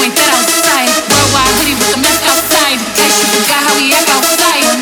point that outside. Worldwide, hoodie with the mess outside. Guess you forgot how we act outside.